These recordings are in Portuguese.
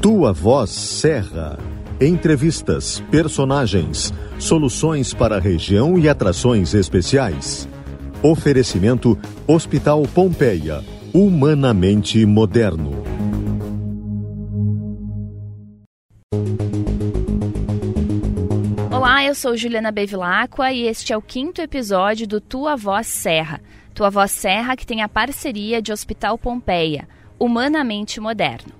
Tua Voz Serra. Entrevistas, personagens, soluções para a região e atrações especiais. Oferecimento Hospital Pompeia. Humanamente moderno. Eu sou Juliana Bevilacqua e este é o quinto episódio do Tua Voz Serra. Tua Voz Serra que tem a parceria de Hospital Pompeia. Humanamente moderno.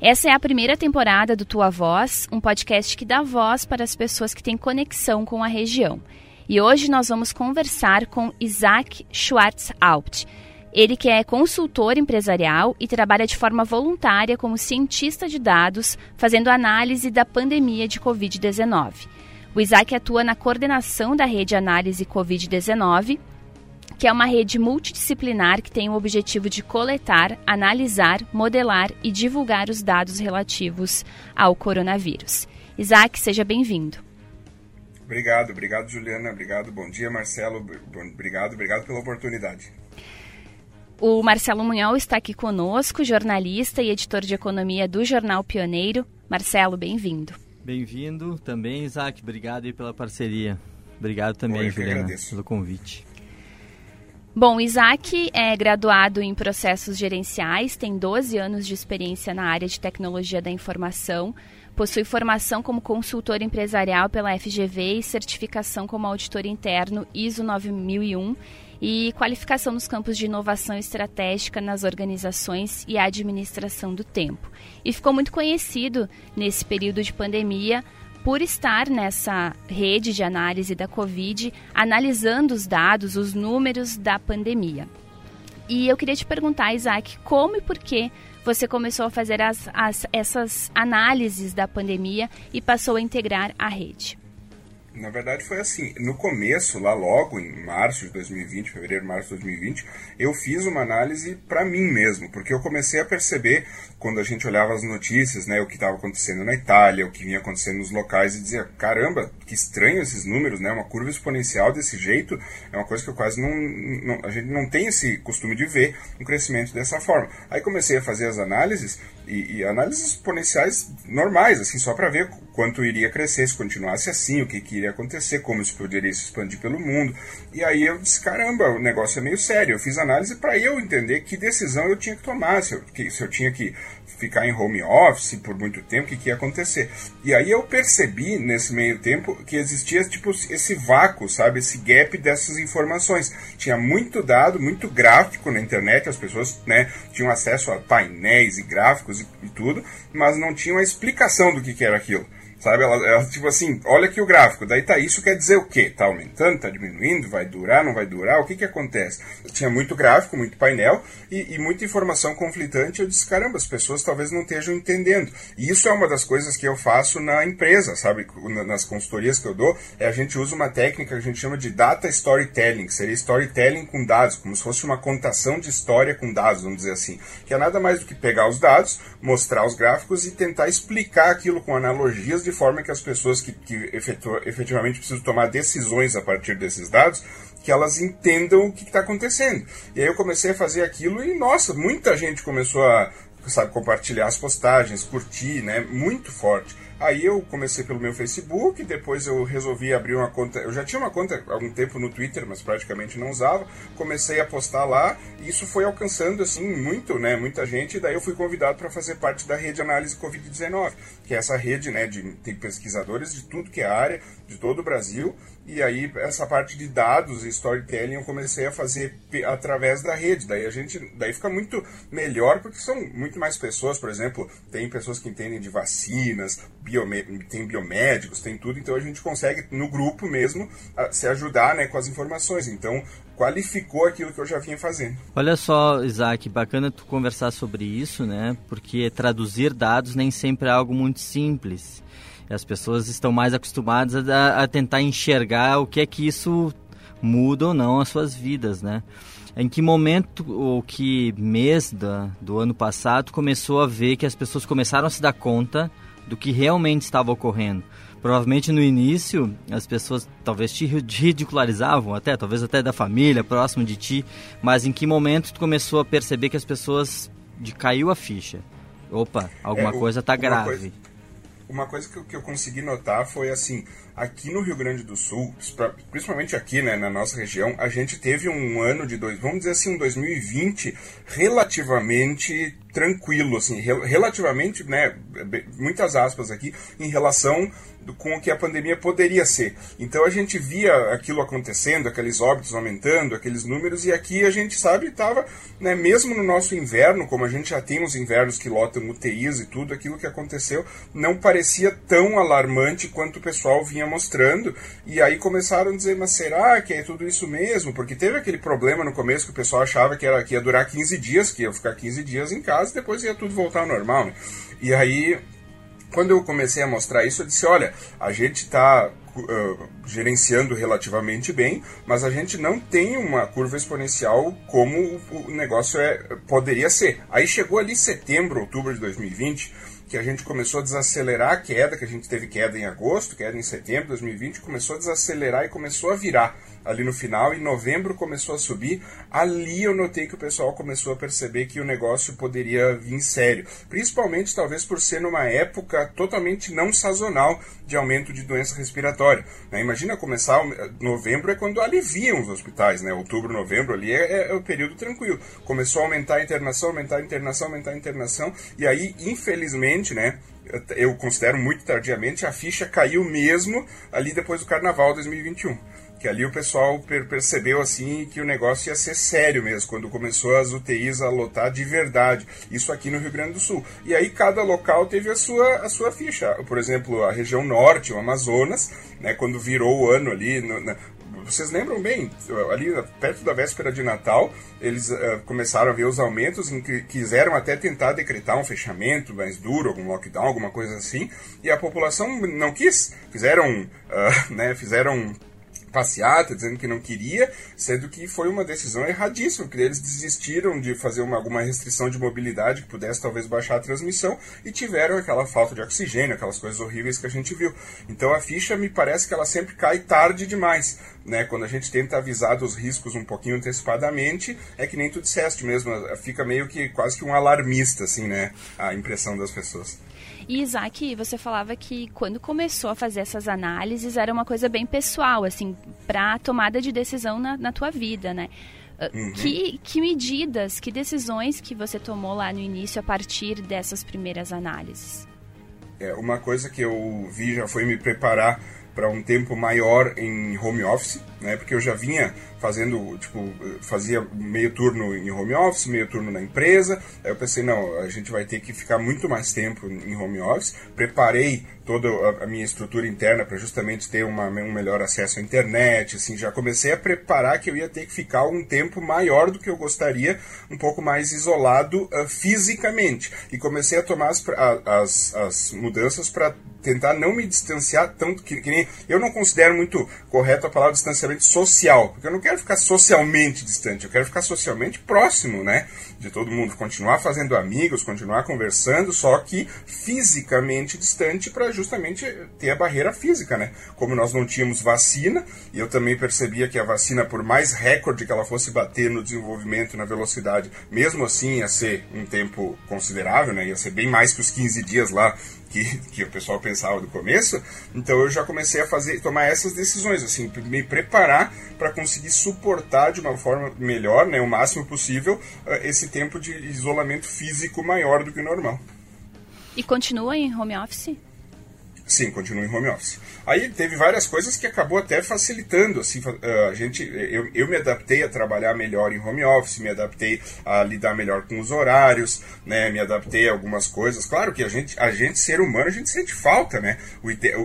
Essa é a primeira temporada do Tua Voz, um podcast que dá voz para as pessoas que têm conexão com a região. E hoje nós vamos conversar com Isaac Schwartz-Haupt. Ele que é consultor empresarial e trabalha de forma voluntária como cientista de dados, fazendo análise da pandemia de Covid-19. O Isaac atua na coordenação da rede Análise Covid-19 que é uma rede multidisciplinar que tem o objetivo de coletar, analisar, modelar e divulgar os dados relativos ao coronavírus. Isaac, seja bem-vindo. Obrigado, obrigado Juliana, obrigado, bom dia Marcelo, obrigado, obrigado pela oportunidade. O Marcelo Munhol está aqui conosco, jornalista e editor de economia do Jornal Pioneiro. Marcelo, bem-vindo. Bem-vindo também, Isaac, obrigado pela parceria. Obrigado também, Oi, Juliana, agradeço. pelo convite. Bom, Isaac é graduado em processos gerenciais, tem 12 anos de experiência na área de tecnologia da informação, possui formação como consultor empresarial pela FGV e certificação como auditor interno ISO 9001 e qualificação nos campos de inovação estratégica nas organizações e administração do tempo. E ficou muito conhecido nesse período de pandemia por estar nessa rede de análise da Covid, analisando os dados, os números da pandemia. E eu queria te perguntar, Isaac, como e por que você começou a fazer as, as, essas análises da pandemia e passou a integrar a rede? Na verdade foi assim, no começo, lá logo em março de 2020, fevereiro, março de 2020, eu fiz uma análise para mim mesmo, porque eu comecei a perceber quando a gente olhava as notícias, né, o que estava acontecendo na Itália, o que vinha acontecendo nos locais e dizia, caramba, que estranho esses números, né, uma curva exponencial desse jeito, é uma coisa que eu quase não, não a gente não tem esse costume de ver um crescimento dessa forma. Aí comecei a fazer as análises e, e análises exponenciais normais, assim, só para ver quanto iria crescer se continuasse assim, o que, que iria acontecer, como isso poderia se expandir pelo mundo. E aí eu disse, caramba, o negócio é meio sério. Eu fiz análise para eu entender que decisão eu tinha que tomar, se eu, que, se eu tinha que ficar em home office por muito tempo, o que, que ia acontecer. E aí eu percebi nesse meio tempo que existia tipo esse vácuo, sabe, esse gap dessas informações. Tinha muito dado, muito gráfico na internet, as pessoas né, tinham acesso a painéis e gráficos e, e tudo, mas não tinham a explicação do que, que era aquilo. Sabe, ela, ela, tipo assim, olha aqui o gráfico, daí tá isso quer dizer o quê? Tá aumentando, tá diminuindo, vai durar, não vai durar, o que que acontece? Tinha muito gráfico, muito painel e, e muita informação conflitante, eu disse, caramba, as pessoas talvez não estejam entendendo. E isso é uma das coisas que eu faço na empresa, sabe, nas consultorias que eu dou, é a gente usa uma técnica que a gente chama de data storytelling, que seria storytelling com dados, como se fosse uma contação de história com dados, vamos dizer assim, que é nada mais do que pegar os dados, mostrar os gráficos e tentar explicar aquilo com analogias de de forma que as pessoas que, que efetivamente precisam tomar decisões a partir desses dados, que elas entendam o que está acontecendo. E aí eu comecei a fazer aquilo e, nossa, muita gente começou a sabe, compartilhar as postagens, curtir, né? Muito forte. Aí eu comecei pelo meu Facebook, depois eu resolvi abrir uma conta. Eu já tinha uma conta há algum tempo no Twitter, mas praticamente não usava. Comecei a postar lá e isso foi alcançando assim muito, né, muita gente. E daí eu fui convidado para fazer parte da rede análise COVID-19, que é essa rede, né, de tem pesquisadores de tudo que é área, de todo o Brasil. E aí essa parte de dados e storytelling eu comecei a fazer através da rede. Daí a gente, daí fica muito melhor porque são muito mais pessoas, por exemplo, tem pessoas que entendem de vacinas, tem biomédicos, tem tudo, então a gente consegue no grupo mesmo se ajudar, né, com as informações. Então qualificou aquilo que eu já vinha fazendo. Olha só, Isaac, bacana tu conversar sobre isso, né? Porque traduzir dados nem sempre é algo muito simples. As pessoas estão mais acostumadas a, a tentar enxergar o que é que isso muda ou não as suas vidas, né? Em que momento ou que mês da, do ano passado começou a ver que as pessoas começaram a se dar conta do que realmente estava ocorrendo? Provavelmente no início as pessoas talvez te ridicularizavam até, talvez até da família, próximo de ti, mas em que momento tu começou a perceber que as pessoas de caiu a ficha. Opa, alguma é, coisa está grave. Coisa, uma coisa que eu, que eu consegui notar foi assim, aqui no Rio Grande do Sul, principalmente aqui né, na nossa região, a gente teve um ano de dois, vamos dizer assim, um 2020 relativamente tranquilo, assim, relativamente, né, muitas aspas aqui, em relação com o que a pandemia poderia ser. Então a gente via aquilo acontecendo, aqueles óbitos aumentando, aqueles números, e aqui a gente sabe estava, né, mesmo no nosso inverno, como a gente já tem os invernos que lotam UTIs e tudo, aquilo que aconteceu não parecia tão alarmante quanto o pessoal vinha mostrando. E aí começaram a dizer, mas será que é tudo isso mesmo? Porque teve aquele problema no começo que o pessoal achava que, era, que ia durar 15 dias, que ia ficar 15 dias em casa e depois ia tudo voltar ao normal. Né? E aí quando eu comecei a mostrar isso, eu disse: olha, a gente está uh, gerenciando relativamente bem, mas a gente não tem uma curva exponencial como o negócio é, poderia ser. Aí chegou ali setembro, outubro de 2020 que a gente começou a desacelerar a queda, que a gente teve queda em agosto, queda em setembro de 2020, começou a desacelerar e começou a virar ali no final, em novembro começou a subir. Ali eu notei que o pessoal começou a perceber que o negócio poderia vir sério, principalmente talvez por ser numa época totalmente não sazonal de aumento de doença respiratória. Né? Imagina começar novembro é quando aliviam os hospitais, né? Outubro, novembro ali é, é, é o período tranquilo. Começou a aumentar a internação, aumentar a internação, aumentar a internação e aí infelizmente, né? eu considero muito tardiamente, a ficha caiu mesmo ali depois do Carnaval 2021 que ali o pessoal per percebeu assim que o negócio ia ser sério mesmo, quando começou as UTIs a lotar de verdade. Isso aqui no Rio Grande do Sul. E aí cada local teve a sua, a sua ficha. Por exemplo, a região norte, o Amazonas, né, quando virou o ano ali, no, na, vocês lembram bem, ali perto da véspera de Natal, eles uh, começaram a ver os aumentos, em que quiseram até tentar decretar um fechamento mais duro, algum lockdown, alguma coisa assim, e a população não quis. Fizeram, uh, né, fizeram passeata, dizendo que não queria, sendo que foi uma decisão erradíssima, porque eles desistiram de fazer uma, alguma restrição de mobilidade que pudesse talvez baixar a transmissão e tiveram aquela falta de oxigênio, aquelas coisas horríveis que a gente viu. Então a ficha me parece que ela sempre cai tarde demais, né? Quando a gente tenta avisar dos riscos um pouquinho antecipadamente, é que nem tu disseste mesmo, fica meio que quase que um alarmista, assim, né? A impressão das pessoas. E Isaac, você falava que quando começou a fazer essas análises era uma coisa bem pessoal, assim, para tomada de decisão na, na tua vida, né? Ah, uhum. Que, que medidas, que decisões que você tomou lá no início a partir dessas primeiras análises? É, uma coisa que eu vi já foi me preparar para um tempo maior em home office, né? Porque eu já vinha fazendo, tipo, fazia meio turno em home office, meio turno na empresa. Aí eu pensei, não, a gente vai ter que ficar muito mais tempo em home office. Preparei toda a minha estrutura interna para justamente ter uma, um melhor acesso à internet, assim, já comecei a preparar que eu ia ter que ficar um tempo maior do que eu gostaria, um pouco mais isolado uh, fisicamente. E comecei a tomar as, as, as mudanças para tentar não me distanciar tanto que, que, nem eu não considero muito correto a palavra distanciamento social, porque eu não quero ficar socialmente distante, eu quero ficar socialmente próximo, né, de todo mundo, continuar fazendo amigos, continuar conversando, só que fisicamente distante para justamente ter a barreira física, né? Como nós não tínhamos vacina, e eu também percebia que a vacina, por mais recorde que ela fosse bater no desenvolvimento, na velocidade, mesmo assim ia ser um tempo considerável, né? Ia ser bem mais que os 15 dias lá que, que o pessoal pensava no começo, então eu já comecei a fazer, tomar essas decisões, assim, me preparar para conseguir suportar de uma forma melhor, né, o máximo possível, eh, esse tempo de isolamento físico maior do que o normal. E continua em home office? Sim, continua em home office. Aí teve várias coisas que acabou até facilitando, assim, eh, a gente, eu, eu me adaptei a trabalhar melhor em home office, me adaptei a lidar melhor com os horários, né, me adaptei a algumas coisas. Claro que a gente, a gente ser humano, a gente sente falta, né?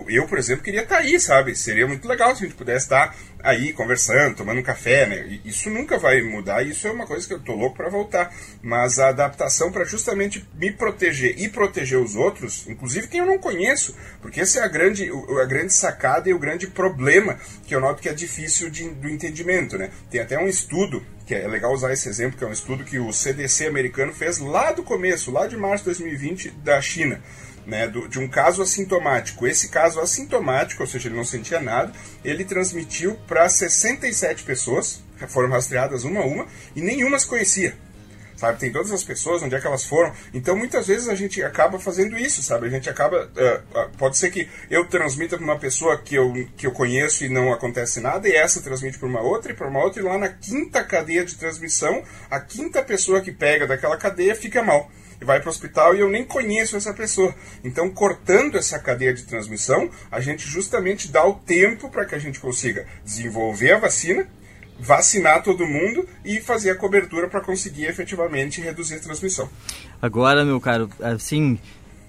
Eu, por exemplo, queria estar aí, sabe? Seria muito legal se a gente pudesse estar aí conversando, tomando um café, né? Isso nunca vai mudar, isso é uma coisa que eu tô louco para voltar. Mas a adaptação para justamente me proteger e proteger os outros, inclusive quem eu não conheço, porque essa é a grande, a grande sacada e o grande problema que eu noto que é difícil de, do entendimento, né? Tem até um estudo que é legal usar esse exemplo, que é um estudo que o CDC americano fez lá do começo, lá de março de 2020 da China né, do, de um caso assintomático. Esse caso assintomático, ou seja, ele não sentia nada, ele transmitiu para 67 pessoas, foram rastreadas uma a uma, e nenhuma se conhecia. Sabe? Tem todas as pessoas, onde é que elas foram. Então, muitas vezes a gente acaba fazendo isso, sabe? A gente acaba. Uh, pode ser que eu transmita para uma pessoa que eu, que eu conheço e não acontece nada, e essa transmite para uma outra e para uma outra, e lá na quinta cadeia de transmissão, a quinta pessoa que pega daquela cadeia fica mal e vai para o hospital e eu nem conheço essa pessoa. Então, cortando essa cadeia de transmissão, a gente justamente dá o tempo para que a gente consiga desenvolver a vacina, vacinar todo mundo e fazer a cobertura para conseguir efetivamente reduzir a transmissão. Agora, meu caro, assim,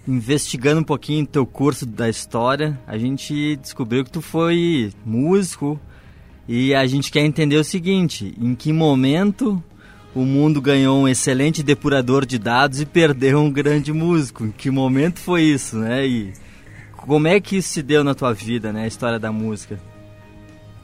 investigando um pouquinho teu curso da história, a gente descobriu que tu foi músico e a gente quer entender o seguinte: em que momento o mundo ganhou um excelente depurador de dados e perdeu um grande músico? Em que momento foi isso, né? E como é que isso se deu na tua vida, né? A história da música.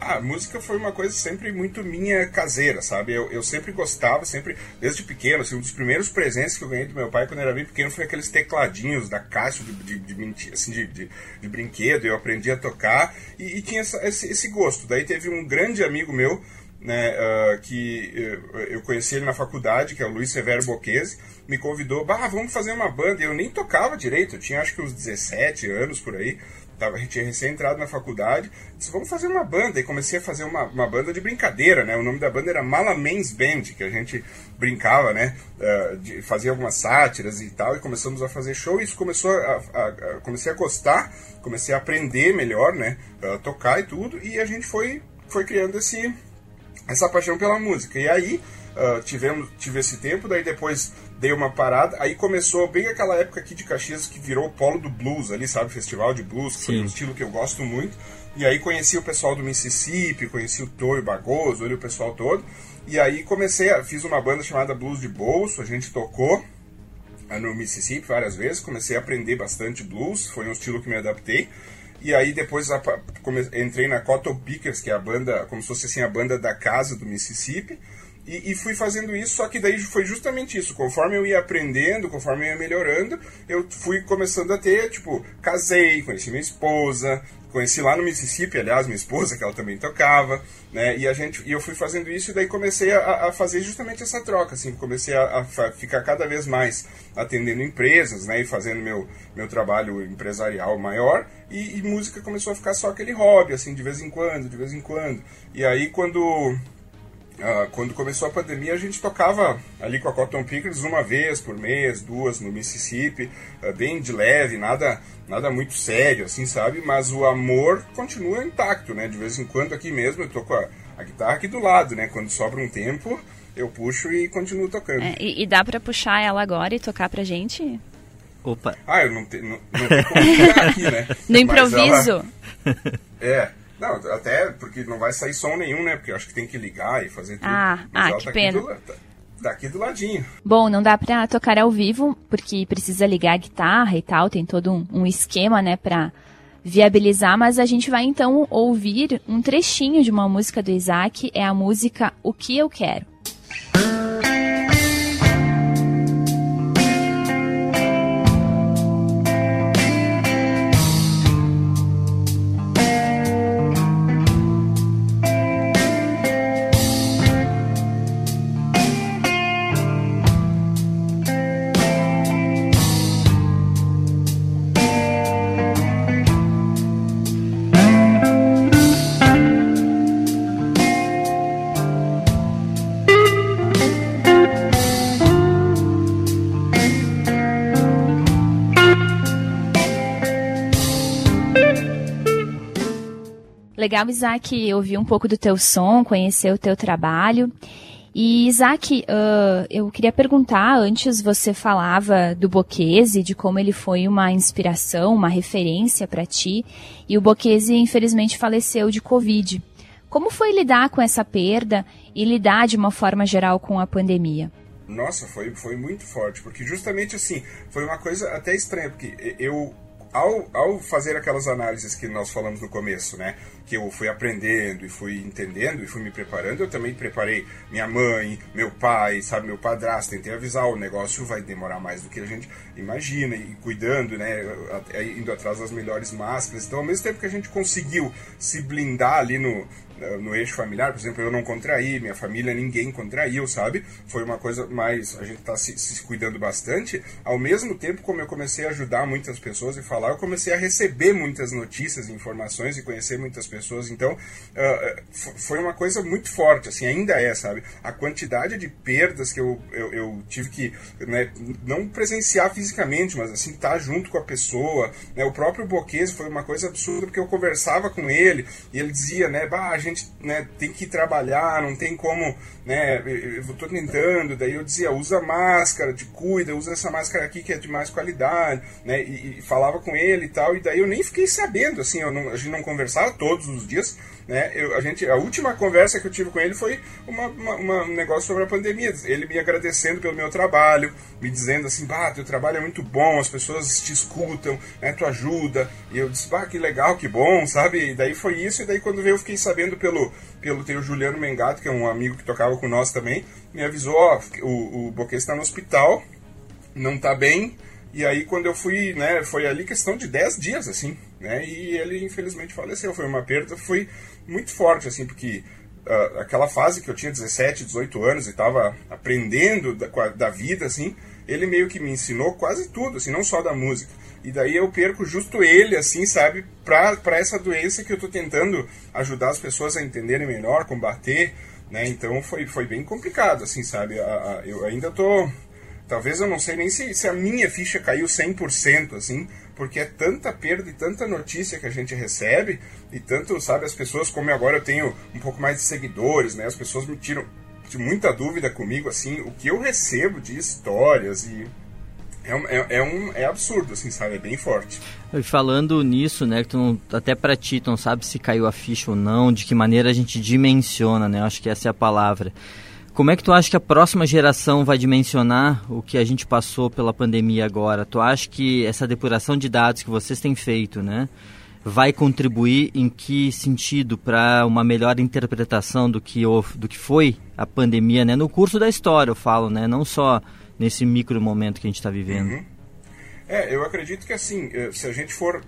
Ah, música foi uma coisa sempre muito minha caseira, sabe? Eu, eu sempre gostava, sempre, desde pequeno, assim, um dos primeiros presentes que eu ganhei do meu pai quando eu era bem pequeno foi aqueles tecladinhos da caixa de, de, de assim, de, de, de, brinquedo. Eu aprendi a tocar e, e tinha essa, esse, esse gosto. Daí teve um grande amigo meu, né, uh, que uh, eu conheci ele na faculdade, que é o Luiz Severo Boquese, me convidou, bah, vamos fazer uma banda. Eu nem tocava direito, eu tinha acho que uns 17 anos por aí. Tava, tinha recém entrado na faculdade, disse, vamos fazer uma banda. E comecei a fazer uma, uma banda de brincadeira, né? O nome da banda era Malamens Band, que a gente brincava, né? Uh, de, fazia algumas sátiras e tal, e começamos a fazer show. E isso começou a, a, a comecei a gostar, comecei a aprender melhor, né? Uh, tocar e tudo, e a gente foi, foi criando esse, essa paixão pela música. E aí uh, tivemos, tive esse tempo, daí depois dei uma parada, aí começou bem aquela época aqui de Caxias que virou o polo do blues ali, sabe? Festival de blues, que foi um estilo que eu gosto muito. E aí conheci o pessoal do Mississippi, conheci o Toy Bagoso, ali o pessoal todo. E aí comecei, a, fiz uma banda chamada Blues de Bolso, a gente tocou ah, no Mississippi várias vezes, comecei a aprender bastante blues, foi um estilo que me adaptei. E aí depois entrei na Cotton Pickers, que é a banda, como se fosse assim, a banda da casa do Mississippi. E, e, fui fazendo isso, só que daí foi justamente isso. Conforme eu ia aprendendo, conforme eu ia melhorando, eu fui começando a ter, tipo, casei, conheci minha esposa, conheci lá no Mississippi, aliás, minha esposa, que ela também tocava, né? E a gente, e eu fui fazendo isso e daí comecei a, a fazer justamente essa troca, assim, comecei a, a, ficar cada vez mais atendendo empresas, né? E fazendo meu, meu trabalho empresarial maior e, e música começou a ficar só aquele hobby, assim, de vez em quando, de vez em quando. E aí quando Uh, quando começou a pandemia, a gente tocava ali com a Cotton Pickers uma vez por mês, duas no Mississippi, uh, bem de leve, nada, nada muito sério, assim, sabe? Mas o amor continua intacto, né? De vez em quando aqui mesmo eu tô com a, a guitarra aqui do lado, né? Quando sobra um tempo, eu puxo e continuo tocando. É, e, e, dá para puxar ela agora e tocar pra gente? Opa! Ah, eu não, te, não, não tenho como aqui, né? No improviso? Ela... É. Não, até porque não vai sair som nenhum, né? Porque eu acho que tem que ligar e fazer tudo. Ah, ah que tá pena. Do, tá, tá, aqui do ladinho. Bom, não dá pra tocar ao vivo, porque precisa ligar a guitarra e tal, tem todo um, um esquema, né, pra viabilizar, mas a gente vai então ouvir um trechinho de uma música do Isaac, é a música O Que Eu Quero. Legal, Isaac, ouvir um pouco do teu som, conhecer o teu trabalho. E, Isaac, uh, eu queria perguntar, antes você falava do Bocchese, de como ele foi uma inspiração, uma referência para ti, e o Bocchese, infelizmente, faleceu de Covid. Como foi lidar com essa perda e lidar de uma forma geral com a pandemia? Nossa, foi, foi muito forte, porque justamente assim, foi uma coisa até estranha, porque eu ao, ao fazer aquelas análises que nós falamos no começo, né, que eu fui aprendendo e fui entendendo e fui me preparando, eu também preparei minha mãe, meu pai, sabe, meu padrasto, tentei avisar, o negócio vai demorar mais do que a gente imagina, e cuidando, né, indo atrás das melhores máscaras. Então, ao mesmo tempo que a gente conseguiu se blindar ali no, no eixo familiar, por exemplo, eu não contraí, minha família ninguém contraiu, sabe? Foi uma coisa mais. A gente está se, se, cuidando bastante. Ao mesmo tempo, como eu comecei a ajudar muitas pessoas e falar, eu comecei a receber muitas notícias, informações e conhecer muitas pessoas. Então, uh, foi uma coisa muito forte, assim, ainda é, sabe? A quantidade de perdas que eu, eu, eu tive que, né, não presenciar fisicamente, mas assim, estar tá junto com a pessoa. Né? O próprio Boquese foi uma coisa absurda, porque eu conversava com ele e ele dizia, né, bah, a gente né, tem que trabalhar, não tem como, né, eu estou tentando, daí eu dizia, usa máscara, te cuida, usa essa máscara aqui que é de mais qualidade, né, e, e falava com ele e tal, e daí eu nem fiquei sabendo, assim, não, a gente não conversava todos os dias, né, eu, a, gente, a última conversa que eu tive com ele foi uma, uma, uma, um negócio sobre a pandemia, ele me agradecendo pelo meu trabalho, me dizendo assim, bah, teu trabalho é muito bom, as pessoas te escutam, né, tu ajuda, e eu disse, bah, que legal, que bom, sabe, e daí foi isso, e daí quando veio eu fiquei sabendo pelo, pelo tem o Juliano Mengato, que é um amigo que tocava com nós também, me avisou, ó, o, o Boquê está no hospital, não está bem, e aí quando eu fui, né, foi ali questão de 10 dias, assim, né, e ele infelizmente faleceu, foi uma perda, foi muito forte, assim, porque uh, aquela fase que eu tinha 17, 18 anos e estava aprendendo da, da vida, assim, ele meio que me ensinou quase tudo, assim, não só da música. E daí eu perco justo ele, assim, sabe, para essa doença que eu estou tentando ajudar as pessoas a entenderem melhor, combater, né? Então foi, foi bem complicado, assim, sabe? A, a, eu ainda tô. Talvez eu não sei nem se, se a minha ficha caiu 100%, assim, porque é tanta perda e tanta notícia que a gente recebe, e tanto, sabe, as pessoas, como agora eu tenho um pouco mais de seguidores, né? As pessoas me tiram de muita dúvida comigo, assim, o que eu recebo de histórias e é, é, é, um, é absurdo, assim, sabe? É bem forte. E falando nisso, né, que tu não, até pra ti, tu não sabe se caiu a ficha ou não, de que maneira a gente dimensiona, né? Acho que essa é a palavra. Como é que tu acha que a próxima geração vai dimensionar o que a gente passou pela pandemia agora? Tu acha que essa depuração de dados que vocês têm feito, né, vai contribuir em que sentido para uma melhor interpretação do que, do que foi a pandemia, né? No curso da história, eu falo, né? Não só nesse micro momento que a gente está vivendo. Uhum. É, eu acredito que assim, eh, se a gente for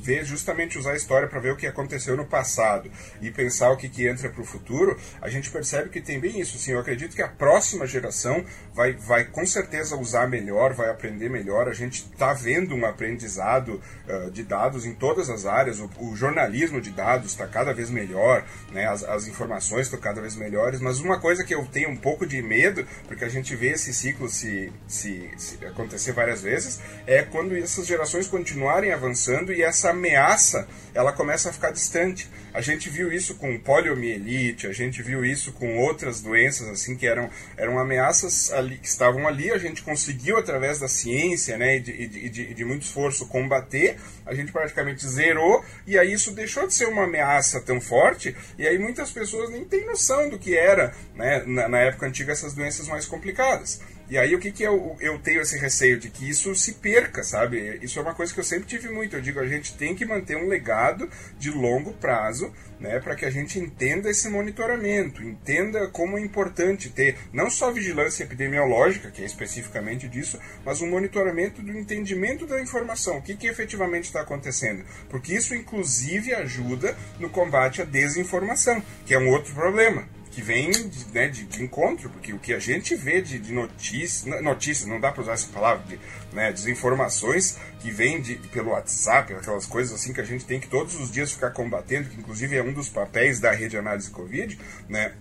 ver justamente usar a história para ver o que aconteceu no passado e pensar o que, que entra para o futuro, a gente percebe que tem bem isso. Assim, eu acredito que a próxima geração vai, vai com certeza usar melhor, vai aprender melhor. A gente está vendo um aprendizado uh, de dados em todas as áreas. O, o jornalismo de dados está cada vez melhor, né? as, as informações estão cada vez melhores. Mas uma coisa que eu tenho um pouco de medo, porque a gente vê esse ciclo se, se, se acontecer várias vezes, é quando essas gerações continuarem avançando e essa ameaça ela começa a ficar distante. A gente viu isso com poliomielite, a gente viu isso com outras doenças assim que eram, eram ameaças ali, que estavam ali, a gente conseguiu através da ciência né, e, de, e de, de muito esforço combater, a gente praticamente zerou, e aí isso deixou de ser uma ameaça tão forte, e aí muitas pessoas nem têm noção do que era né, na, na época antiga essas doenças mais complicadas. E aí o que, que eu, eu tenho esse receio de que isso se perca, sabe? Isso é uma coisa que eu sempre tive muito. Eu digo, a gente tem que manter um legado de longo prazo, né, para que a gente entenda esse monitoramento, entenda como é importante ter não só vigilância epidemiológica, que é especificamente disso, mas um monitoramento do entendimento da informação, o que, que efetivamente está acontecendo. Porque isso, inclusive, ajuda no combate à desinformação, que é um outro problema que vem de, né, de, de, encontro, porque o que a gente vê de, de notícias, notícias, não dá para usar essa palavra, de né, desinformações que vem de, pelo WhatsApp, aquelas coisas assim que a gente tem que todos os dias ficar combatendo, que inclusive é um dos papéis da rede análise Covid, né,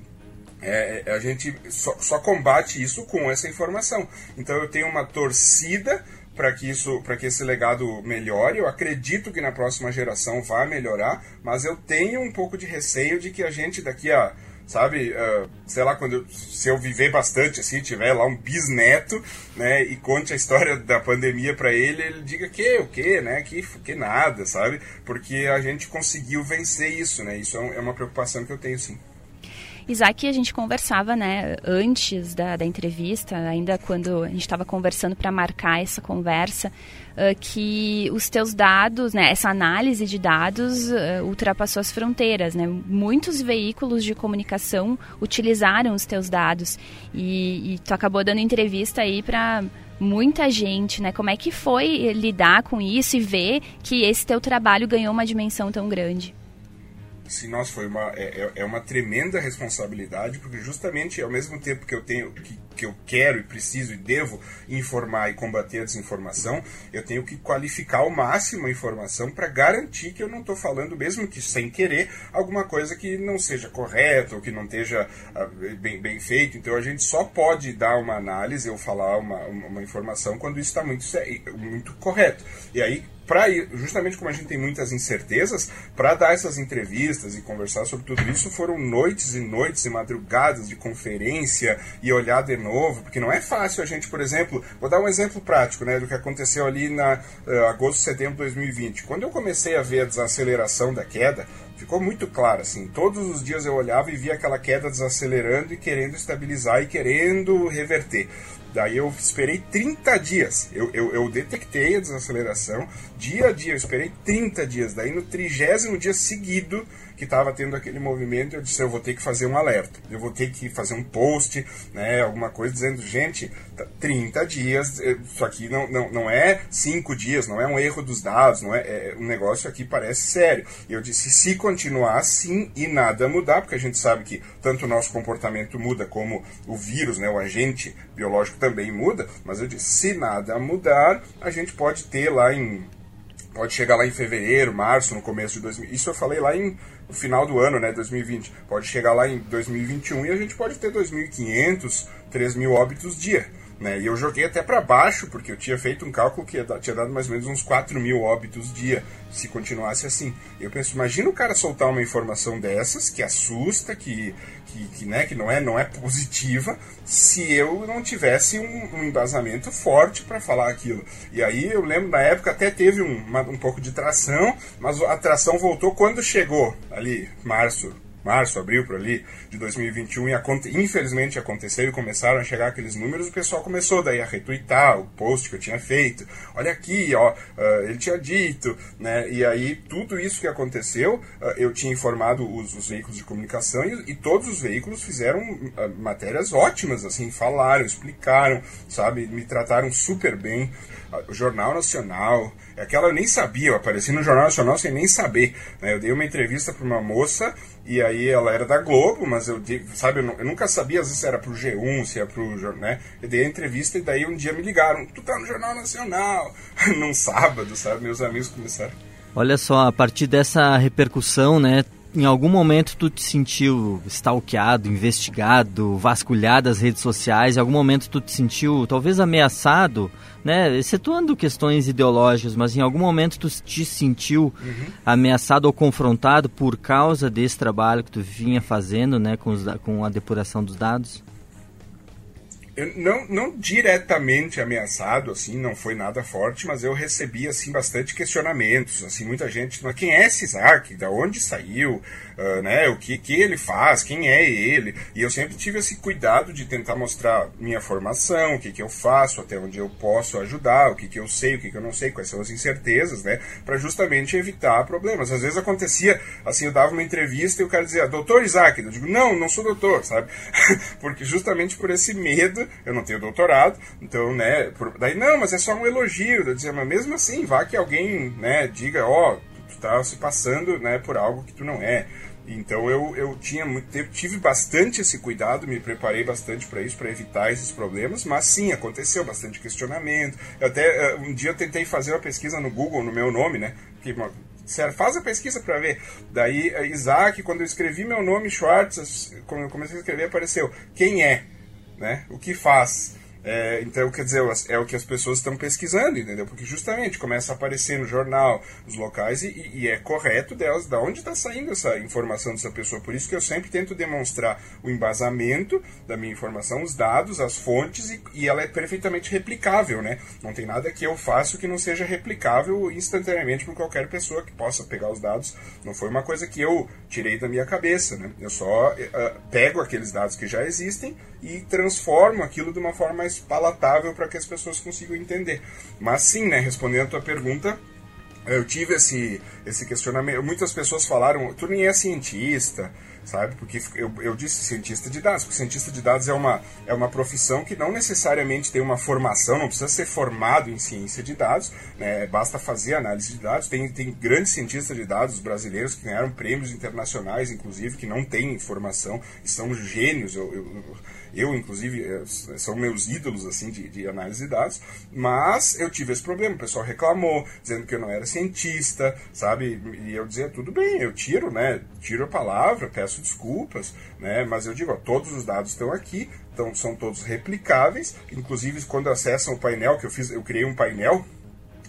é, é, a gente só, só combate isso com essa informação. Então eu tenho uma torcida para que isso, para que esse legado melhore. Eu acredito que na próxima geração vai melhorar, mas eu tenho um pouco de receio de que a gente daqui a sabe? Uh, sei lá, quando eu, se eu viver bastante, assim, tiver lá um bisneto, né, e conte a história da pandemia para ele, ele diga que o que, né, que, que nada, sabe? Porque a gente conseguiu vencer isso, né? Isso é, é uma preocupação que eu tenho, sim. Isaac, a gente conversava, né, antes da, da entrevista, ainda quando a gente estava conversando para marcar essa conversa, uh, que os teus dados, né, essa análise de dados uh, ultrapassou as fronteiras, né? Muitos veículos de comunicação utilizaram os teus dados e, e tu acabou dando entrevista aí para muita gente, né? Como é que foi lidar com isso e ver que esse teu trabalho ganhou uma dimensão tão grande? Sim, nossa, foi uma, é, é, é uma tremenda responsabilidade, porque justamente ao mesmo tempo que eu tenho que, que eu quero e preciso e devo informar e combater a desinformação, eu tenho que qualificar ao máximo a informação para garantir que eu não estou falando, mesmo que sem querer, alguma coisa que não seja correta ou que não esteja uh, bem, bem feito. Então a gente só pode dar uma análise ou falar uma, uma informação quando isso está muito, muito correto. E aí para justamente como a gente tem muitas incertezas, para dar essas entrevistas e conversar sobre tudo isso, foram noites e noites e madrugadas de conferência e olhar de novo, porque não é fácil a gente, por exemplo, vou dar um exemplo prático, né, do que aconteceu ali na uh, agosto, setembro de 2020. Quando eu comecei a ver a desaceleração da queda, ficou muito claro assim. Todos os dias eu olhava e via aquela queda desacelerando e querendo estabilizar e querendo reverter. Daí eu esperei 30 dias. Eu, eu, eu, detectei a desaceleração dia a dia. Eu esperei 30 dias. Daí no trigésimo dia seguido que estava tendo aquele movimento, eu disse, eu vou ter que fazer um alerta, eu vou ter que fazer um post, né, alguma coisa dizendo, gente, 30 tá dias, eh, isso aqui não, não, não é 5 dias, não é um erro dos dados, não é, é, um negócio aqui parece sério. E eu disse, se continuar assim e nada mudar, porque a gente sabe que tanto o nosso comportamento muda como o vírus, né, o agente biológico também muda, mas eu disse, se nada mudar, a gente pode ter lá em pode chegar lá em fevereiro, março, no começo de 2000. Isso eu falei lá em no final do ano, né, 2020. Pode chegar lá em 2021 e a gente pode ter 2.500, 3.000 óbitos dia. Né? E eu joguei até para baixo, porque eu tinha feito um cálculo que tinha dado mais ou menos uns 4 mil óbitos dia, se continuasse assim. Eu penso, imagina o cara soltar uma informação dessas, que assusta, que, que, que, né, que não, é, não é positiva, se eu não tivesse um, um embasamento forte para falar aquilo. E aí eu lembro, na época até teve um, uma, um pouco de tração, mas a tração voltou quando chegou, ali, março, março, abril, por ali, de 2021, e infelizmente aconteceu e começaram a chegar aqueles números, o pessoal começou daí a retweetar o post que eu tinha feito. Olha aqui, ó, uh, ele tinha dito, né? E aí tudo isso que aconteceu, uh, eu tinha informado os, os veículos de comunicação e, e, todos os veículos fizeram uh, matérias ótimas, assim, falaram, explicaram, sabe, me trataram super bem. O Jornal Nacional, aquela eu nem sabia, eu apareci no Jornal Nacional sem nem saber. Né? Eu dei uma entrevista para uma moça e aí ela era da Globo, mas eu, sabe, eu, nunca sabia às vezes se era pro G1, se era pro, né? Eu dei a entrevista e daí um dia me ligaram, tu tá no Jornal Nacional, num sábado, sabe? Meus amigos começaram. Olha só, a partir dessa repercussão, né, em algum momento tu te sentiu stalkeado, investigado, vasculhado as redes sociais? Em algum momento tu te sentiu talvez ameaçado, né? Excetuando questões ideológicas, mas em algum momento tu te sentiu uhum. ameaçado ou confrontado por causa desse trabalho que tu vinha fazendo, né, com, os, com a depuração dos dados? Não, não diretamente ameaçado, assim, não foi nada forte, mas eu recebi, assim, bastante questionamentos, assim, muita gente, quem é esse Isaac? Da onde saiu? Uh, né? O que, que ele faz? Quem é ele? E eu sempre tive esse cuidado de tentar mostrar minha formação, o que, que eu faço, até onde eu posso ajudar, o que, que eu sei, o que, que eu não sei, quais são as incertezas, né? Para justamente evitar problemas. Às vezes acontecia, assim, eu dava uma entrevista e o cara dizia, doutor Isaac, eu digo, não, não sou doutor, sabe? Porque justamente por esse medo eu não tenho doutorado, então, né, por, daí, não, mas é só um elogio, eu dizia, mas mesmo assim, vá que alguém, né, diga, ó, oh, tu tá se passando, né, por algo que tu não é. Então eu, eu tinha muito, tive bastante esse cuidado, me preparei bastante para isso, para evitar esses problemas, mas sim, aconteceu bastante questionamento. Eu até eh, um dia eu tentei fazer uma pesquisa no Google no meu nome, né? Que, Sério, faz a pesquisa para ver. Daí, eh, Isaac, quando eu escrevi meu nome, Schwartz, quando eu comecei a escrever, apareceu quem é né? O que faz? É, então, quer dizer, é o que as pessoas estão pesquisando, entendeu? Porque justamente começa a aparecer no jornal, nos locais, e, e é correto delas, da onde está saindo essa informação dessa pessoa. Por isso que eu sempre tento demonstrar o embasamento da minha informação, os dados, as fontes, e, e ela é perfeitamente replicável, né? Não tem nada que eu faça que não seja replicável instantaneamente por qualquer pessoa que possa pegar os dados. Não foi uma coisa que eu tirei da minha cabeça, né? Eu só uh, pego aqueles dados que já existem e transformo aquilo de uma forma mais palatável para que as pessoas consigam entender. Mas sim, né, respondendo a tua pergunta, eu tive esse, esse questionamento. Muitas pessoas falaram: tu nem é cientista, sabe? Porque eu, eu disse cientista de dados, porque cientista de dados é uma, é uma profissão que não necessariamente tem uma formação, não precisa ser formado em ciência de dados, né? basta fazer análise de dados. Tem, tem grandes cientistas de dados brasileiros que ganharam prêmios internacionais, inclusive, que não têm formação, e são gênios. eu, eu eu, inclusive, é, são meus ídolos assim de, de, análise de dados, mas eu tive esse problema. O pessoal reclamou, dizendo que eu não era cientista, sabe? E eu dizia, tudo bem, eu tiro, né? Tiro a palavra, peço desculpas, né? Mas eu digo, ó, todos os dados estão aqui, então são todos replicáveis. Inclusive, quando acessam o painel que eu fiz, eu criei um painel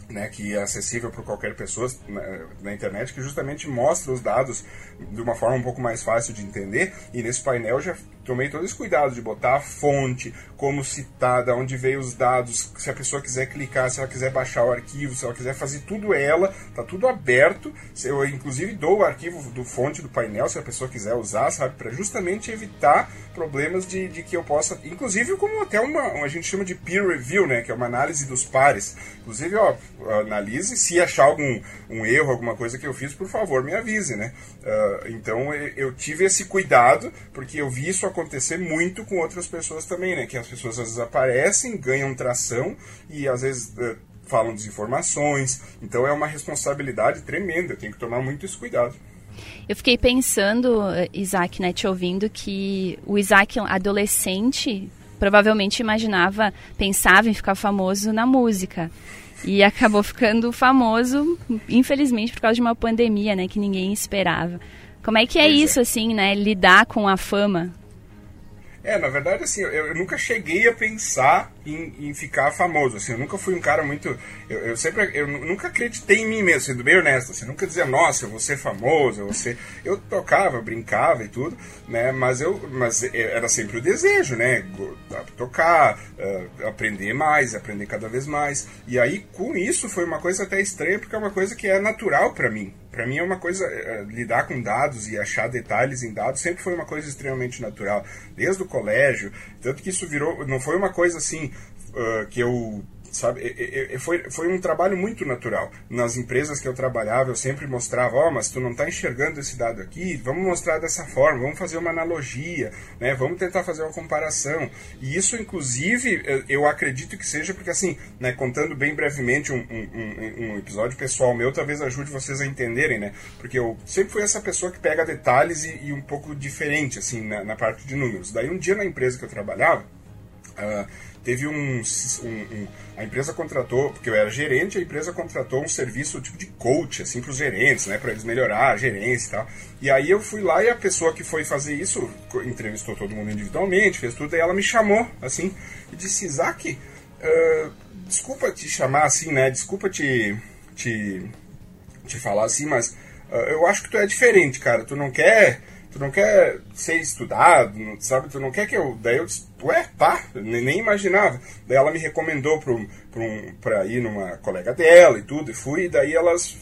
né, que é acessível para qualquer pessoa na, na, internet, que justamente mostra os dados de uma forma um pouco mais fácil de entender. E nesse painel já tomei todo esse cuidado de botar a fonte, como citar, de onde veio os dados, se a pessoa quiser clicar, se ela quiser baixar o arquivo, se ela quiser fazer tudo ela, tá tudo aberto. Eu inclusive dou o arquivo do fonte do painel, se a pessoa quiser usar, sabe, para justamente evitar problemas de, de que eu possa, inclusive como até uma, a gente chama de peer review, né, que é uma análise dos pares. Inclusive, ó, analise, se achar algum um erro, alguma coisa que eu fiz, por favor, me avise, né? Uh, então eu tive esse cuidado, porque eu vi isso acontecer muito com outras pessoas também, né? Que as pessoas às vezes aparecem, ganham tração e às vezes uh, falam desinformações. Então é uma responsabilidade tremenda, eu tenho que tomar muito esse cuidado. Eu fiquei pensando, Isaac, né, te ouvindo, que o Isaac adolescente provavelmente imaginava, pensava em ficar famoso na música. E acabou ficando famoso, infelizmente, por causa de uma pandemia, né, que ninguém esperava. Como é que é pois é. isso, é. assim, né, lidar com a fama? É, na verdade, assim, eu, eu nunca cheguei a pensar em, em, ficar famoso, assim, eu nunca fui um cara muito, eu, eu, sempre, eu nunca acreditei em mim mesmo, sendo bem honesto, assim, nunca dizia, nossa, eu vou ser famoso, eu vou ser, eu tocava, brincava e tudo, né, mas eu, mas era sempre o desejo, né, tocar, uh, aprender mais, aprender cada vez mais, e aí com isso foi uma coisa até estranha, porque é uma coisa que é natural para mim, para mim é uma coisa é, lidar com dados e achar detalhes em dados sempre foi uma coisa extremamente natural desde o colégio. Tanto que isso virou não foi uma coisa assim uh, que eu sabe? Foi, foi um trabalho muito natural. Nas empresas que eu trabalhava, eu sempre mostrava, ó, oh, mas tu não está enxergando esse dado aqui, vamos mostrar dessa forma, vamos fazer uma analogia, né? Vamos tentar fazer uma comparação. E isso, inclusive, eu acredito que seja porque, assim, né, contando bem brevemente um, um, um episódio pessoal meu, talvez ajude vocês a entenderem, né? Porque eu sempre fui essa pessoa que pega detalhes e, e um pouco diferente, assim, na, na, parte de números. Daí, um dia na empresa que eu trabalhava, uh, teve um, um, um, a empresa contratou porque eu era gerente a empresa contratou um serviço tipo de coach assim para os gerentes né para eles melhorar a gerência e tal e aí eu fui lá e a pessoa que foi fazer isso entrevistou todo mundo individualmente fez tudo e ela me chamou assim e disse Isaac uh, desculpa te chamar assim né desculpa te te te falar assim mas uh, eu acho que tu é diferente cara tu não quer tu não quer ser estudado, sabe? Tu não quer que eu. Daí eu disse, ué, tá, nem imaginava. Daí ela me recomendou pra, um, ir numa colega dela e tudo, e fui, daí elas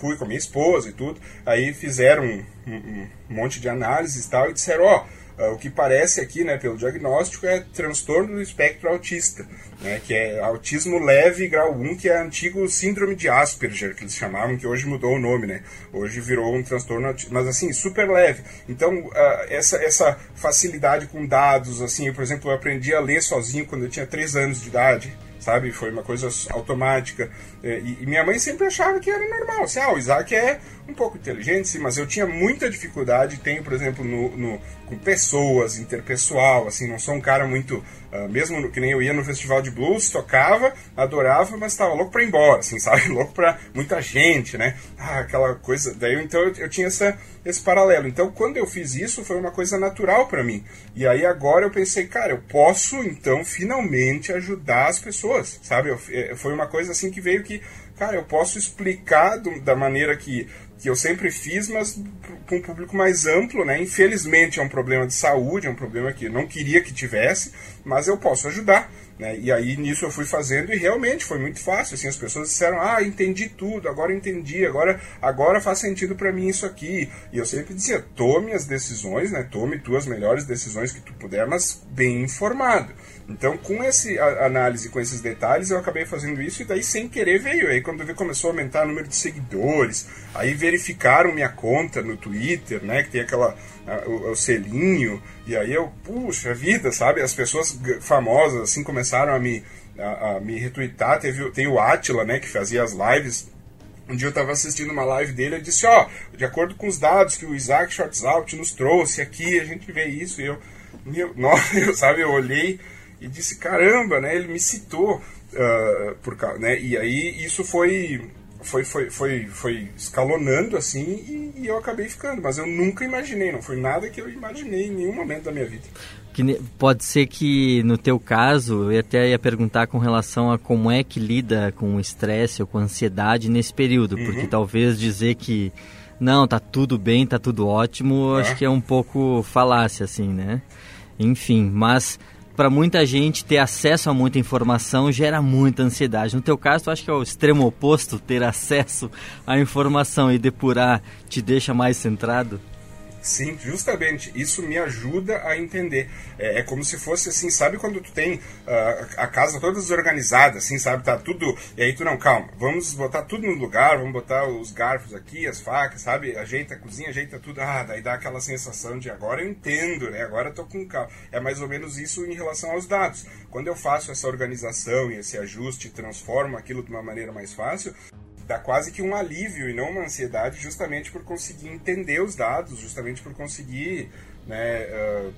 fui com a minha esposa e tudo. Aí fizeram um, um, um monte de análises e tal, e disseram, ó. Oh, o que parece aqui, né, pelo diagnóstico, é transtorno do espectro autista, né, que é autismo leve grau 1, que é antigo síndrome de Asperger, que eles chamavam, que hoje mudou o nome, né? Hoje virou um transtorno, mas assim, super leve. Então, uh, essa, essa facilidade com dados, assim, eu, por exemplo, eu aprendi a ler sozinho quando eu tinha 3 anos de idade sabe? Foi uma coisa automática. É, e, e, minha mãe sempre achava que era normal. Assim, ah, o Isaac é um pouco inteligente, sim, mas eu tinha muita dificuldade, tenho, por exemplo, no, no com pessoas, interpessoal, assim, não sou um cara muito Uh, mesmo que nem eu ia no festival de blues, tocava, adorava, mas estava louco para ir embora, assim, sabe? Louco para muita gente, né? Ah, aquela coisa. Daí então eu, eu, tinha essa, esse paralelo. Então quando eu fiz isso foi uma coisa natural para mim. E aí agora eu pensei, cara, eu posso então finalmente ajudar as pessoas, sabe? Eu, eh, foi uma coisa assim que veio que, cara, eu posso explicar do, da maneira que que eu sempre fiz, mas para um público mais amplo, né? Infelizmente é um problema de saúde, é um problema que eu não queria que tivesse, mas eu posso ajudar. Né? E aí nisso eu fui fazendo e realmente foi muito fácil. Assim, as pessoas disseram: Ah, entendi tudo, agora entendi, agora, agora faz sentido para mim isso aqui. E eu sempre dizia: Tome as decisões, né? tome tuas melhores decisões que tu puder, mas bem informado. Então, com essa análise, com esses detalhes, eu acabei fazendo isso e daí sem querer veio. Aí quando eu vi começou a aumentar o número de seguidores, aí verificaram minha conta no Twitter, né, que tem aquela o, o selinho, e aí eu, puxa vida, sabe? As pessoas famosas assim começaram a me a, a me retweetar, teve tem o Atila, né, que fazia as lives. Um dia eu estava assistindo uma live dele e disse, ó, oh, de acordo com os dados que o Isaac Schwartzalt nos trouxe aqui, a gente vê isso, e eu, meu, nossa, eu, sabe, eu olhei e disse, caramba, né, ele me citou, uh, por, né, e aí isso foi, foi, foi, foi, foi escalonando, assim, e, e eu acabei ficando, mas eu nunca imaginei, não foi nada que eu imaginei em nenhum momento da minha vida. Que pode ser que no teu caso, eu até ia perguntar com relação a como é que lida com o estresse ou com a ansiedade nesse período, uhum. porque talvez dizer que não, tá tudo bem, tá tudo ótimo, é. acho que é um pouco falácia assim, né? Enfim, mas para muita gente ter acesso a muita informação gera muita ansiedade. No teu caso, tu acha que é o extremo oposto, ter acesso à informação e depurar te deixa mais centrado? Sim, justamente. Isso me ajuda a entender. É, é, como se fosse assim, sabe quando tu tem uh, a casa toda desorganizada, assim, sabe? Tá tudo. E aí tu não, calma, vamos botar tudo no lugar, vamos botar os garfos aqui, as facas, sabe? Ajeita a cozinha, ajeita tudo. Ah, daí dá aquela sensação de agora eu entendo, né? Agora eu tô com calma. É mais ou menos isso em relação aos dados. Quando eu faço essa organização e esse ajuste, transformo aquilo de uma maneira mais fácil, dá quase que um alívio e não uma ansiedade, justamente por conseguir entender os dados, justamente por conseguir né, uh,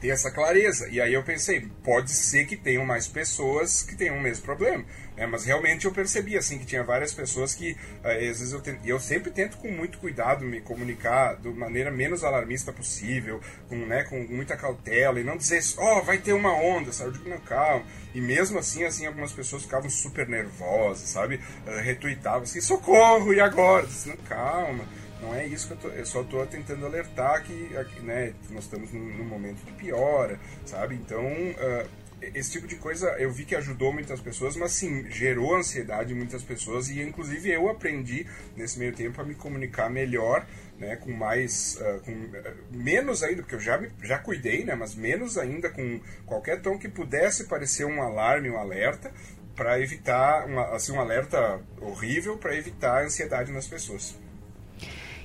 ter essa clareza. E aí eu pensei, pode ser que tenham mais pessoas que tenham o mesmo problema. Né? Mas realmente eu percebi assim que tinha várias pessoas que uh, às vezes eu, tento, eu sempre tento com muito cuidado me comunicar de maneira menos alarmista possível, com, né, com muita cautela e não dizer, ó, oh, vai ter uma onda, sabe? Eu digo, não, calma. E mesmo assim, assim, algumas pessoas ficavam super nervosas, sabe? Uh, retuitavam assim, socorro, e agora? Eu disse, não, calma não é isso que eu, tô, eu só estou tentando alertar que, né, nós estamos num, num, momento de piora, sabe? Então, uh, esse tipo de coisa eu vi que ajudou muitas pessoas, mas sim, gerou ansiedade em muitas pessoas e inclusive eu aprendi nesse meio tempo a me comunicar melhor, né, com mais, uh, com uh, menos ainda, porque eu já, me, já cuidei, né, mas menos ainda com qualquer tom que pudesse parecer um alarme, um alerta, para evitar, uma, assim, um alerta horrível para evitar a ansiedade nas pessoas.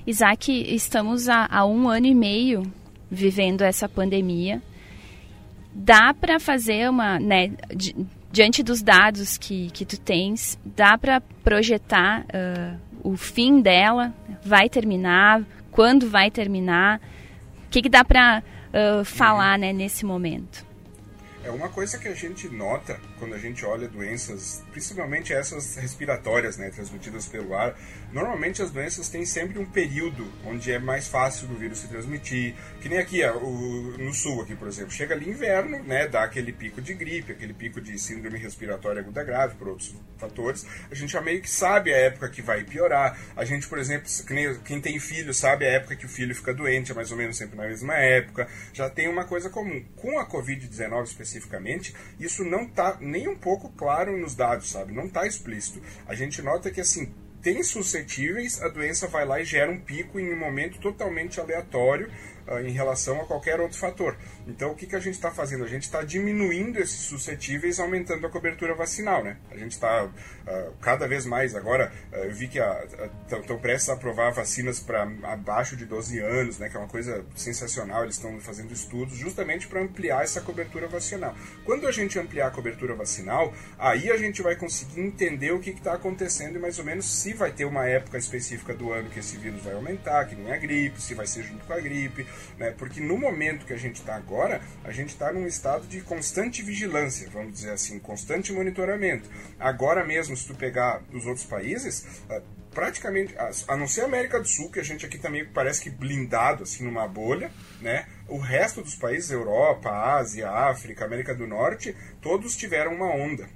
Isaac, estamos há, há um ano e meio vivendo essa pandemia. Dá para fazer uma, né, di, diante dos dados que, que tu tens, dá para projetar uh, o fim dela? Vai terminar? Quando vai terminar? O que, que dá para uh, falar né, nesse momento? É uma coisa que a gente nota quando a gente olha doenças, principalmente essas respiratórias, né, transmitidas pelo ar. Normalmente as doenças têm sempre um período onde é mais fácil do vírus se transmitir. Que nem aqui, o, no sul aqui, por exemplo, chega ali inverno, né, dá aquele pico de gripe, aquele pico de síndrome respiratória aguda grave, por outros fatores. A gente já meio que sabe a época que vai piorar. A gente, por exemplo, quem tem filho sabe a época que o filho fica doente, é mais ou menos sempre na mesma época. Já tem uma coisa comum. Com a Covid-19 especificamente, isso não está nem um pouco claro nos dados, sabe? Não está explícito. A gente nota que, assim, tem suscetíveis, a doença vai lá e gera um pico em um momento totalmente aleatório em relação a qualquer outro fator. Então, o que, que a gente está fazendo? A gente está diminuindo esses suscetíveis, aumentando a cobertura vacinal, né? A gente está uh, cada vez mais agora. Uh, eu vi que estão prestes a aprovar vacinas para abaixo de 12 anos, né? Que é uma coisa sensacional. Eles estão fazendo estudos justamente para ampliar essa cobertura vacinal. Quando a gente ampliar a cobertura vacinal, aí a gente vai conseguir entender o que está acontecendo e mais ou menos se vai ter uma época específica do ano que esse vírus vai aumentar, que nem a gripe, se vai ser junto com a gripe, né? Porque no momento que a gente está agora, a gente está num estado de constante vigilância, vamos dizer assim, constante monitoramento. Agora mesmo, se tu pegar os outros países, ah, praticamente, a não ser a América do Sul, que a gente aqui também parece que blindado, assim, numa bolha, né? O resto dos países, Europa, Ásia, África, América do Norte, todos tiveram uma onda.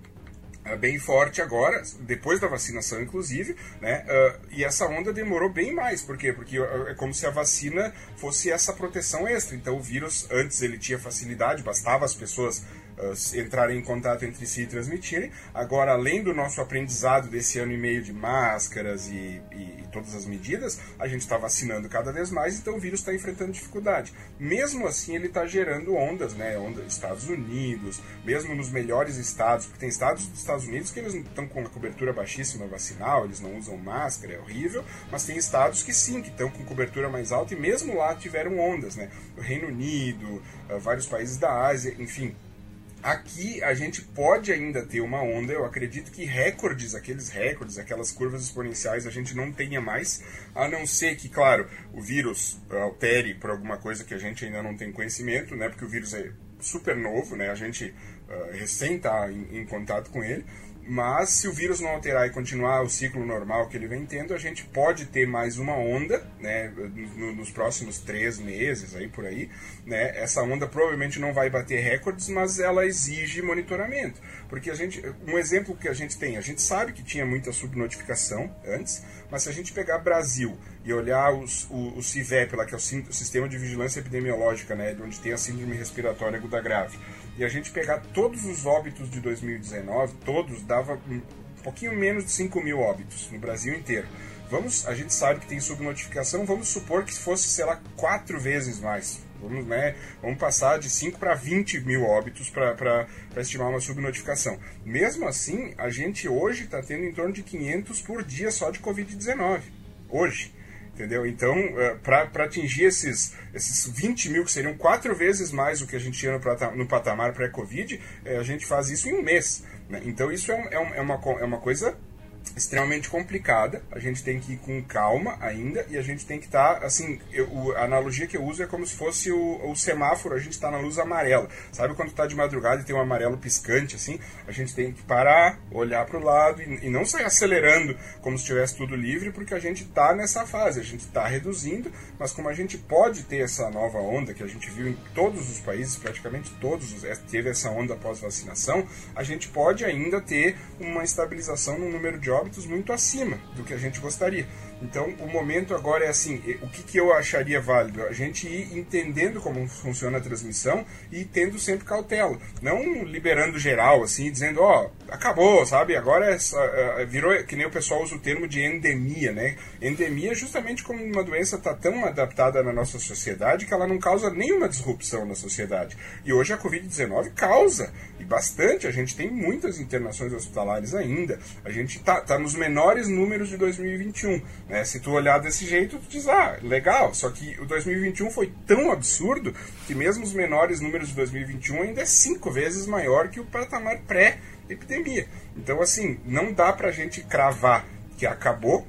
É bem forte agora, depois da vacinação, inclusive, né? Uh, e essa onda demorou bem mais. Por quê? Porque uh, é como se a vacina fosse essa proteção extra. Então, o vírus, antes ele tinha facilidade, bastava as pessoas uh, entrarem em contato entre si e transmitirem. Agora, além do nosso aprendizado desse ano e meio de máscaras e, e, e todas as medidas, a gente está vacinando cada vez mais, então o vírus está enfrentando dificuldade. Mesmo assim, ele está gerando ondas, né? Ondas Estados Unidos, mesmo nos melhores estados, porque tem estados dos Estados Unidos que eles estão com uma cobertura baixíssima vacinal, eles não usam máscara, é horrível, mas tem estados que sim, que estão com cobertura mais alta e mesmo lá tiveram ondas, né? O Reino Unido, uh, vários países da Ásia, enfim, Aqui a gente pode ainda ter uma onda, eu acredito que recordes, aqueles recordes, aquelas curvas exponenciais a gente não tenha mais, a não ser que, claro, o vírus altere por alguma coisa que a gente ainda não tem conhecimento, né? Porque o vírus é super novo, né? A gente uh, recém está em, em contato com ele, mas se o vírus não alterar e continuar o ciclo normal que ele vem tendo, a gente pode ter mais uma onda, né, nos próximos três meses, aí por aí, né, essa onda provavelmente não vai bater recordes, mas ela exige monitoramento, porque a gente, um exemplo que a gente tem, a gente sabe que tinha muita subnotificação antes, mas se a gente pegar Brasil e olhar os, o, o CIVEP, lá, que é o Sistema de Vigilância Epidemiológica, né, onde tem a síndrome respiratória aguda grave, e a gente pegar todos os óbitos de 2019, todos, dava um pouquinho menos de 5 mil óbitos no Brasil inteiro. Vamos, a gente sabe que tem subnotificação, vamos supor que fosse, sei lá, quatro vezes mais. Vamos, né, vamos passar de 5 para 20 mil óbitos para estimar uma subnotificação. Mesmo assim, a gente hoje está tendo em torno de 500 por dia só de Covid-19. Hoje entendeu? Então, eh, para atingir esses, esses 20 mil, que seriam quatro vezes mais o que a gente tinha no, patamar pré-Covid, eh, a gente faz isso em um mês. Né? Então, isso é, é, é, uma, é uma coisa extremamente complicada. A gente tem que ir com calma ainda e a gente tem que estar, tá, assim, eu, a analogia que eu uso é como se fosse o, o semáforo, a gente está na luz amarela. Sabe quando está de madrugada e tem um amarelo piscante, assim? A gente tem que parar, olhar para o lado e, e, não sair acelerando como se estivesse tudo livre, porque a gente está nessa fase, a gente está reduzindo, mas como a gente pode ter essa nova onda que a gente viu em todos os países, praticamente todos é, teve essa onda pós-vacinação, a gente pode ainda ter uma estabilização no número de óbitos muito acima do que a gente gostaria. Então, o momento agora é assim: o que, que eu acharia válido? A gente ir entendendo como funciona a transmissão e tendo sempre cautela. Não liberando geral, assim, dizendo, ó, oh, acabou, sabe? Agora é, é, virou, que nem o pessoal usa o termo de endemia, né? Endemia é justamente como uma doença está tão adaptada na nossa sociedade que ela não causa nenhuma disrupção na sociedade. E hoje a Covid-19 causa, e bastante. A gente tem muitas internações hospitalares ainda. A gente está tá nos menores números de 2021. Né? Se tu olhar desse jeito, tu diz, ah, legal. Só que o 2021 foi tão absurdo que mesmo os menores números de 2021 ainda é cinco vezes maior que o patamar pré-epidemia. Então, assim, não dá pra gente cravar que acabou,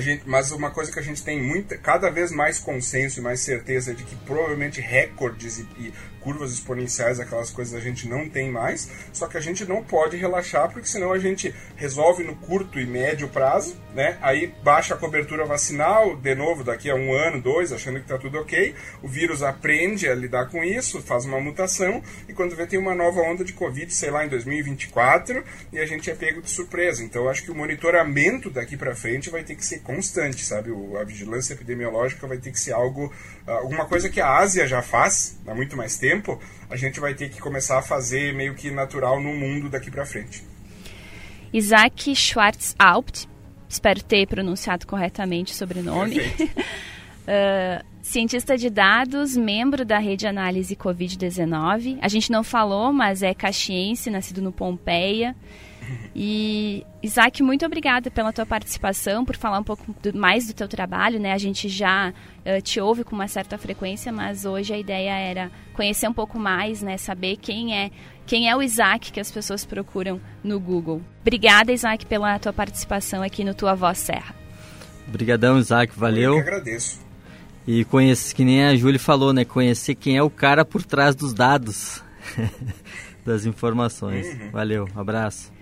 gente, mas uma coisa que a gente tem muita, cada vez mais consenso e mais certeza de que provavelmente recordes e, e curvas exponenciais, aquelas coisas a gente não tem mais, só que a gente não pode relaxar, porque senão a gente resolve no curto e médio prazo, né? Aí baixa a cobertura vacinal, de novo, daqui a um ano, dois, achando que está tudo ok, o vírus aprende a lidar com isso, faz uma mutação, e quando vê tem uma nova onda de Covid, sei lá, em 2024, e a gente é pego de surpresa. Então, acho que o monitoramento daqui para frente vai ter que ser constante, sabe? O, a vigilância epidemiológica vai ter que ser algo, ah, alguma coisa que a Ásia já faz há muito mais tempo, tempo, a gente vai ter que começar a fazer meio que natural no mundo daqui para frente. Isaac Schwarzhaupt, espero ter pronunciado corretamente o sobrenome. uh, cientista de dados, membro da rede análise Covid-19. A gente não falou, mas é caxiense, nascido no Pompeia. E Isaac, muito obrigada pela tua participação, por falar um pouco do, mais do teu trabalho, né? A gente já uh, te ouve com uma certa frequência, mas hoje a ideia era conhecer um pouco mais, né? Saber quem é quem é o Isaac que as pessoas procuram no Google. Obrigada, Isaac, pela tua participação aqui no Tua Voz Serra. Obrigadão, Isaac, valeu. Eu que agradeço. E conhecer, que nem a Júlia falou, né? Conhecer quem é o cara por trás dos dados, das informações. Uhum. Valeu, abraço.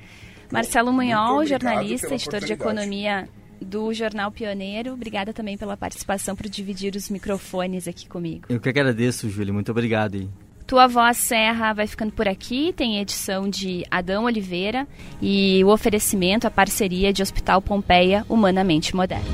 Marcelo Munhol, jornalista, editor de economia do Jornal Pioneiro. Obrigada também pela participação, por dividir os microfones aqui comigo. Eu que agradeço, Júlia. Muito obrigado. Hein? Tua Voz Serra vai ficando por aqui. Tem edição de Adão Oliveira e o oferecimento, a parceria de Hospital Pompeia Humanamente Moderno.